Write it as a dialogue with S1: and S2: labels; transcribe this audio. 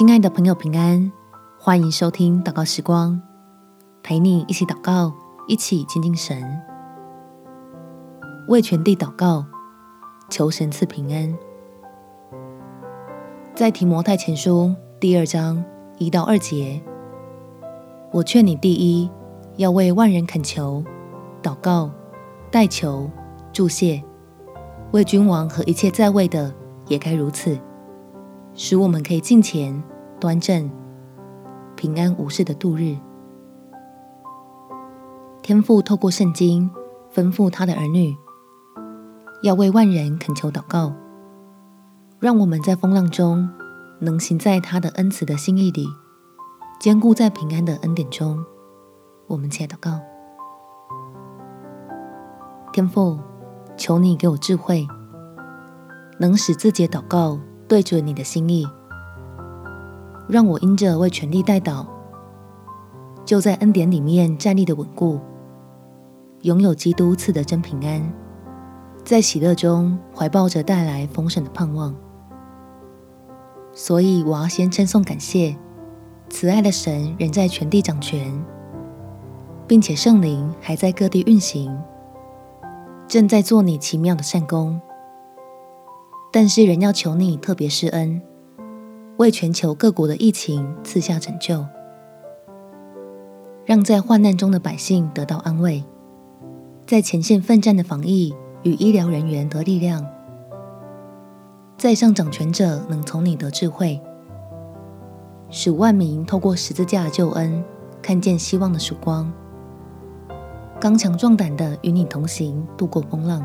S1: 亲爱的朋友，平安！欢迎收听祷告时光，陪你一起祷告，一起亲近神，为全地祷告，求神赐平安。在提摩太前书第二章一到二节，我劝你第一要为万人恳求、祷告、代求、祝谢，为君王和一切在位的也该如此。使我们可以敬虔、端正、平安无事的度日。天父透过圣经吩咐他的儿女，要为万人恳求祷告，让我们在风浪中能行在他的恩慈的心意里，坚固在平安的恩典中。我们且祷告：天父，求你给我智慧，能使自己祷告。对准你的心意，让我因着为全地代祷，就在恩典里面站立的稳固，拥有基督赐的真平安，在喜乐中怀抱着带来丰盛的盼望。所以，我要先称颂感谢，慈爱的神仍在全地掌权，并且圣灵还在各地运行，正在做你奇妙的善工。但是，仍要求你特别施恩，为全球各国的疫情赐下拯救，让在患难中的百姓得到安慰，在前线奋战的防疫与医疗人员得力量，在上掌权者能从你得智慧，使万民透过十字架的救恩看见希望的曙光，刚强壮胆的与你同行，度过风浪。